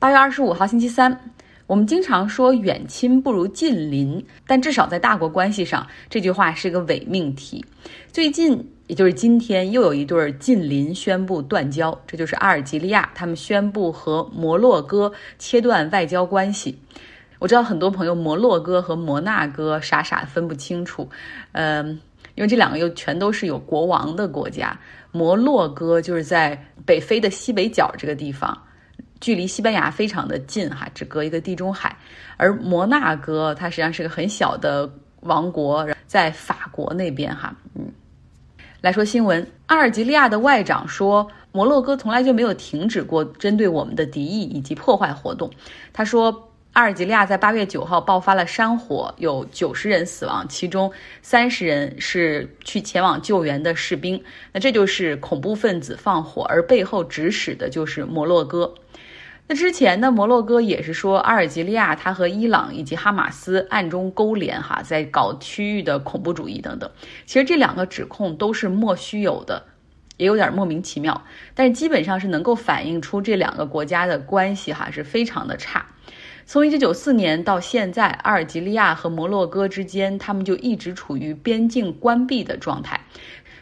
八月二十五号星期三，我们经常说远亲不如近邻，但至少在大国关系上，这句话是个伪命题。最近，也就是今天，又有一对近邻宣布断交，这就是阿尔及利亚，他们宣布和摩洛哥切断外交关系。我知道很多朋友摩洛哥和摩纳哥傻傻分不清楚，嗯，因为这两个又全都是有国王的国家。摩洛哥就是在北非的西北角这个地方。距离西班牙非常的近哈，只隔一个地中海。而摩纳哥它实际上是个很小的王国，在法国那边哈。嗯，来说新闻，阿尔及利亚的外长说，摩洛哥从来就没有停止过针对我们的敌意以及破坏活动。他说，阿尔及利亚在八月九号爆发了山火，有九十人死亡，其中三十人是去前往救援的士兵。那这就是恐怖分子放火，而背后指使的就是摩洛哥。那之前呢，摩洛哥也是说阿尔及利亚它和伊朗以及哈马斯暗中勾连，哈，在搞区域的恐怖主义等等。其实这两个指控都是莫须有的，也有点莫名其妙，但是基本上是能够反映出这两个国家的关系哈是非常的差。从一九九四年到现在，阿尔及利亚和摩洛哥之间他们就一直处于边境关闭的状态。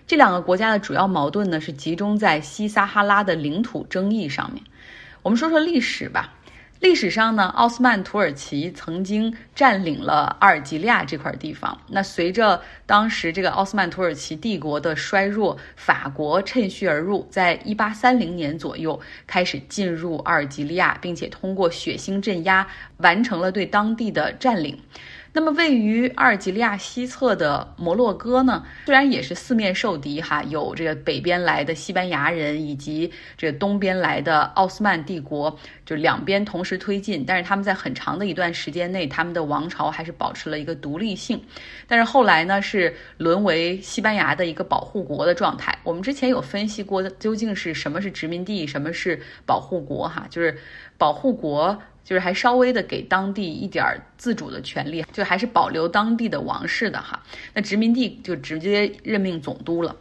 这两个国家的主要矛盾呢是集中在西撒哈拉的领土争议上面。我们说说历史吧。历史上呢，奥斯曼土耳其曾经占领了阿尔及利亚这块地方。那随着当时这个奥斯曼土耳其帝国的衰弱，法国趁虚而入，在一八三零年左右开始进入阿尔及利亚，并且通过血腥镇压完成了对当地的占领。那么，位于阿尔及利亚西侧的摩洛哥呢？虽然也是四面受敌，哈，有这个北边来的西班牙人，以及这东边来的奥斯曼帝国，就两边同时推进。但是他们在很长的一段时间内，他们的王朝还是保持了一个独立性。但是后来呢，是沦为西班牙的一个保护国的状态。我们之前有分析过，究竟是什么是殖民地，什么是保护国，哈，就是保护国。就是还稍微的给当地一点儿自主的权利，就还是保留当地的王室的哈。那殖民地就直接任命总督了。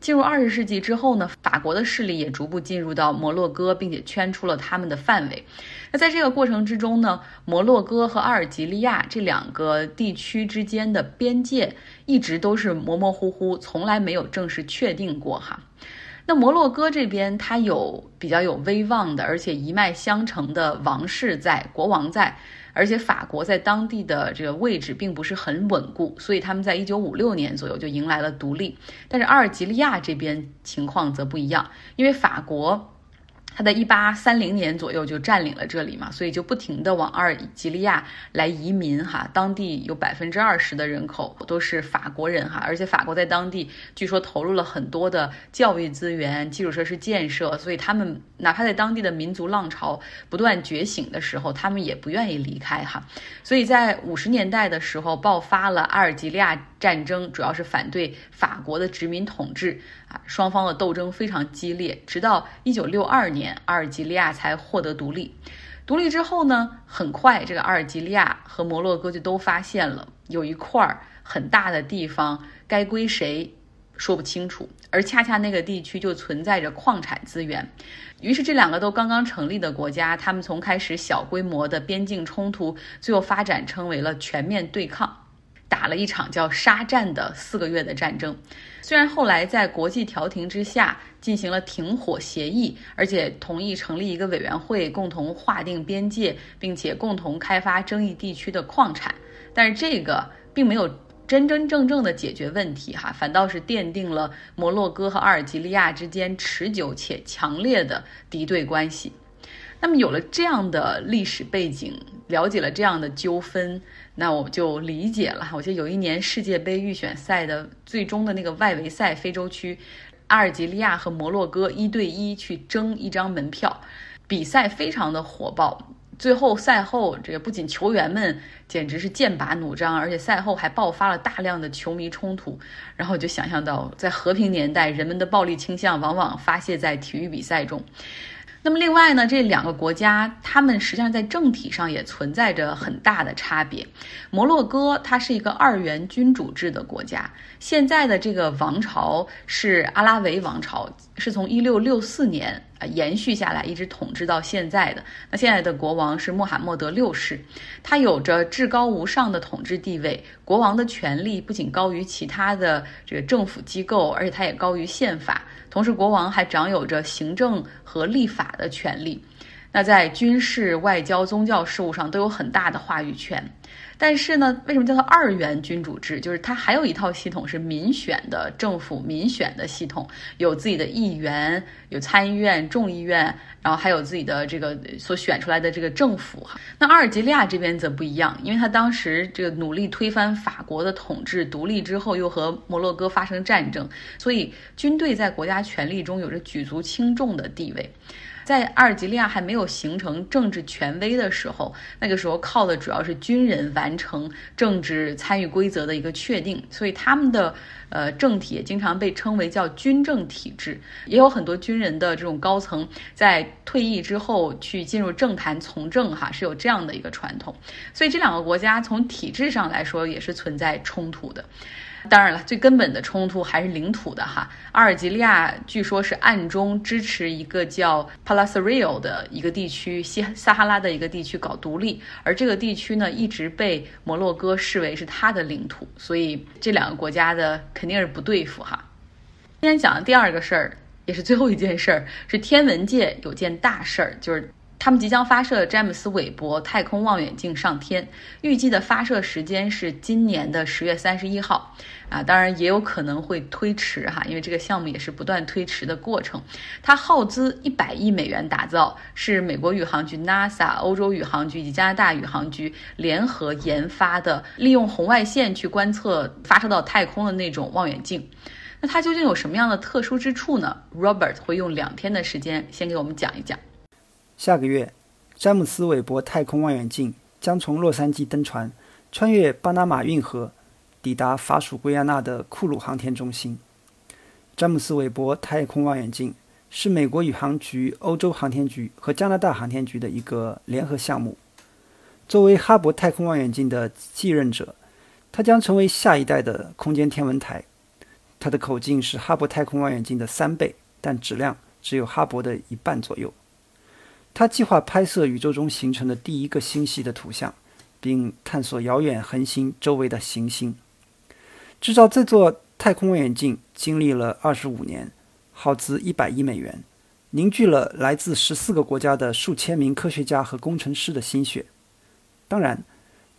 进入二十世纪之后呢，法国的势力也逐步进入到摩洛哥，并且圈出了他们的范围。那在这个过程之中呢，摩洛哥和阿尔及利亚这两个地区之间的边界一直都是模模糊糊，从来没有正式确定过哈。那摩洛哥这边，它有比较有威望的，而且一脉相承的王室在，国王在，而且法国在当地的这个位置并不是很稳固，所以他们在一九五六年左右就迎来了独立。但是阿尔及利亚这边情况则不一样，因为法国。他在一八三零年左右就占领了这里嘛，所以就不停的往阿尔及利亚来移民哈，当地有百分之二十的人口都是法国人哈，而且法国在当地据说投入了很多的教育资源、基础设施建设，所以他们哪怕在当地的民族浪潮不断觉醒的时候，他们也不愿意离开哈，所以在五十年代的时候爆发了阿尔及利亚。战争主要是反对法国的殖民统治啊，双方的斗争非常激烈，直到一九六二年，阿尔及利亚才获得独立。独立之后呢，很快这个阿尔及利亚和摩洛哥就都发现了有一块儿很大的地方该归谁说不清楚，而恰恰那个地区就存在着矿产资源。于是这两个都刚刚成立的国家，他们从开始小规模的边境冲突，最后发展成为了全面对抗。打了一场叫沙战的四个月的战争，虽然后来在国际调停之下进行了停火协议，而且同意成立一个委员会共同划定边界，并且共同开发争议地区的矿产，但是这个并没有真真正正的解决问题哈，反倒是奠定了摩洛哥和阿尔及利亚之间持久且强烈的敌对关系。那么有了这样的历史背景，了解了这样的纠纷。那我就理解了。我记得有一年世界杯预选赛的最终的那个外围赛，非洲区，阿尔及利亚和摩洛哥一对一去争一张门票，比赛非常的火爆。最后赛后，这个不仅球员们简直是剑拔弩张，而且赛后还爆发了大量的球迷冲突。然后我就想象到，在和平年代，人们的暴力倾向往往发泄在体育比赛中。那么另外呢，这两个国家，他们实际上在政体上也存在着很大的差别。摩洛哥它是一个二元君主制的国家，现在的这个王朝是阿拉维王朝，是从一六六四年延续下来，一直统治到现在的。那现在的国王是穆罕默德六世，他有着至高无上的统治地位。国王的权力不仅高于其他的这个政府机构，而且他也高于宪法。同时，国王还掌有着行政和立法的权利。那在军事、外交、宗教事务上都有很大的话语权。但是呢，为什么叫做二元君主制？就是它还有一套系统是民选的政府，民选的系统，有自己的议员，有参议院、众议院，然后还有自己的这个所选出来的这个政府哈。那阿尔及利亚这边则不一样，因为他当时这个努力推翻法国的统治，独立之后又和摩洛哥发生战争，所以军队在国家权力中有着举足轻重的地位。在阿尔及利亚还没有形成政治权威的时候，那个时候靠的主要是军人完成政治参与规则的一个确定，所以他们的呃政体也经常被称为叫军政体制。也有很多军人的这种高层在退役之后去进入政坛从政，哈，是有这样的一个传统。所以这两个国家从体制上来说也是存在冲突的。当然了，最根本的冲突还是领土的哈。阿尔及利亚据说是暗中支持一个叫 Palasrio 的一个地区，西撒哈拉的一个地区搞独立，而这个地区呢一直被摩洛哥视为是他的领土，所以这两个国家的肯定是不对付哈。今天讲的第二个事儿，也是最后一件事儿，是天文界有件大事儿，就是。他们即将发射詹姆斯韦伯太空望远镜上天，预计的发射时间是今年的十月三十一号，啊，当然也有可能会推迟哈，因为这个项目也是不断推迟的过程。它耗资一百亿美元打造，是美国宇航局 NASA、欧洲宇航局以及加拿大宇航局联合研发的，利用红外线去观测发射到太空的那种望远镜。那它究竟有什么样的特殊之处呢？Robert 会用两天的时间先给我们讲一讲。下个月，詹姆斯·韦伯太空望远镜将从洛杉矶登船，穿越巴拿马运河，抵达法属圭亚那的库鲁航天中心。詹姆斯·韦伯太空望远镜是美国宇航局、欧洲航天局和加拿大航天局的一个联合项目。作为哈勃太空望远镜的继任者，它将成为下一代的空间天文台。它的口径是哈勃太空望远镜的三倍，但质量只有哈勃的一半左右。他计划拍摄宇宙中形成的第一个星系的图像，并探索遥远恒星周围的行星。制造这座太空望远镜经历了二十五年，耗资一百亿美元，凝聚了来自十四个国家的数千名科学家和工程师的心血。当然，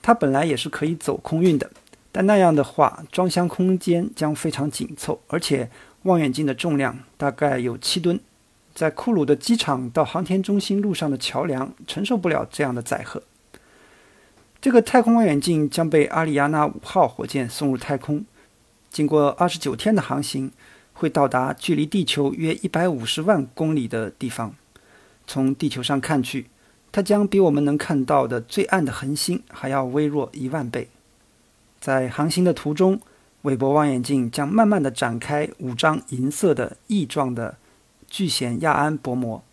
它本来也是可以走空运的，但那样的话，装箱空间将非常紧凑，而且望远镜的重量大概有七吨。在库鲁的机场到航天中心路上的桥梁承受不了这样的载荷。这个太空望远镜将被阿里亚纳五号火箭送入太空，经过二十九天的航行，会到达距离地球约一百五十万公里的地方。从地球上看去，它将比我们能看到的最暗的恒星还要微弱一万倍。在航行的途中，韦伯望远镜将慢慢地展开五张银色的翼状的。聚显亚胺薄膜，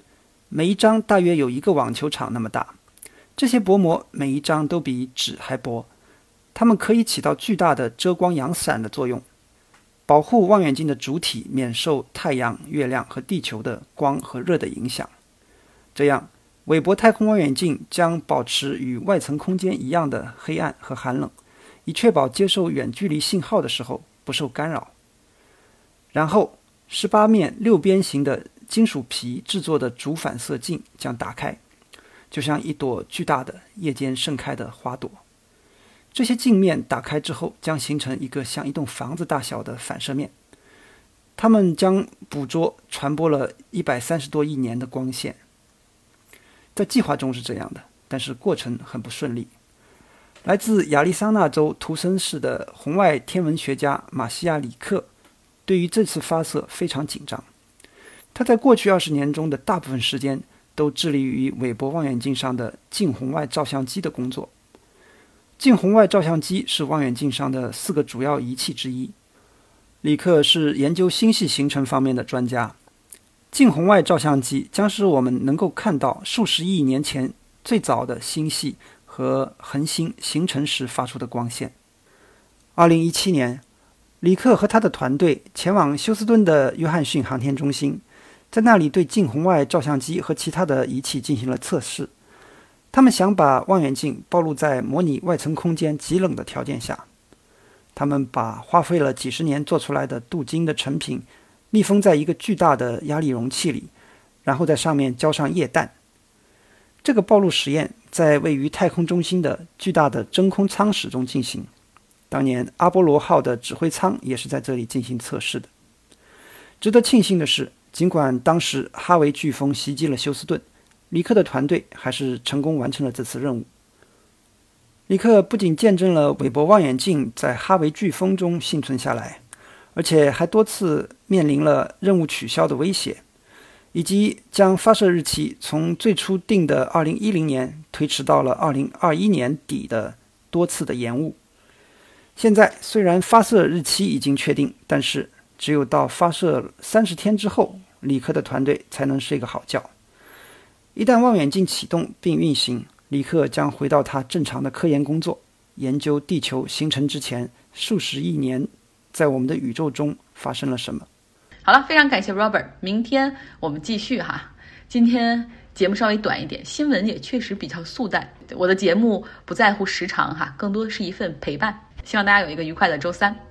每一张大约有一个网球场那么大。这些薄膜每一张都比纸还薄，它们可以起到巨大的遮光阳伞的作用，保护望远镜的主体免受太阳、月亮和地球的光和热的影响。这样，韦伯太空望远镜将保持与外层空间一样的黑暗和寒冷，以确保接受远距离信号的时候不受干扰。然后。十八面六边形的金属皮制作的主反射镜将打开，就像一朵巨大的夜间盛开的花朵。这些镜面打开之后，将形成一个像一栋房子大小的反射面，它们将捕捉传播了一百三十多亿年的光线。在计划中是这样的，但是过程很不顺利。来自亚利桑那州图森市的红外天文学家马西亚里克。对于这次发射非常紧张，他在过去二十年中的大部分时间都致力于韦伯望远镜上的近红外照相机的工作。近红外照相机是望远镜上的四个主要仪器之一。李克是研究星系形成方面的专家。近红外照相机将使我们能够看到数十亿年前最早的星系和恒星形成时发出的光线。二零一七年。李克和他的团队前往休斯敦的约翰逊航天中心，在那里对近红外照相机和其他的仪器进行了测试。他们想把望远镜暴露在模拟外层空间极冷的条件下。他们把花费了几十年做出来的镀金的成品密封在一个巨大的压力容器里，然后在上面浇上液氮。这个暴露实验在位于太空中心的巨大的真空舱室中进行。当年阿波罗号的指挥舱也是在这里进行测试的。值得庆幸的是，尽管当时哈维飓风袭击了休斯顿。李克的团队还是成功完成了这次任务。李克不仅见证了韦伯望远镜在哈维飓风中幸存下来，而且还多次面临了任务取消的威胁，以及将发射日期从最初定的2010年推迟到了2021年底的多次的延误。现在虽然发射日期已经确定，但是只有到发射三十天之后，李克的团队才能睡个好觉。一旦望远镜启动并运行，李克将回到他正常的科研工作，研究地球形成之前数十亿年在我们的宇宙中发生了什么。好了，非常感谢 Robert，明天我们继续哈。今天节目稍微短一点，新闻也确实比较速淡。我的节目不在乎时长哈，更多的是一份陪伴。希望大家有一个愉快的周三。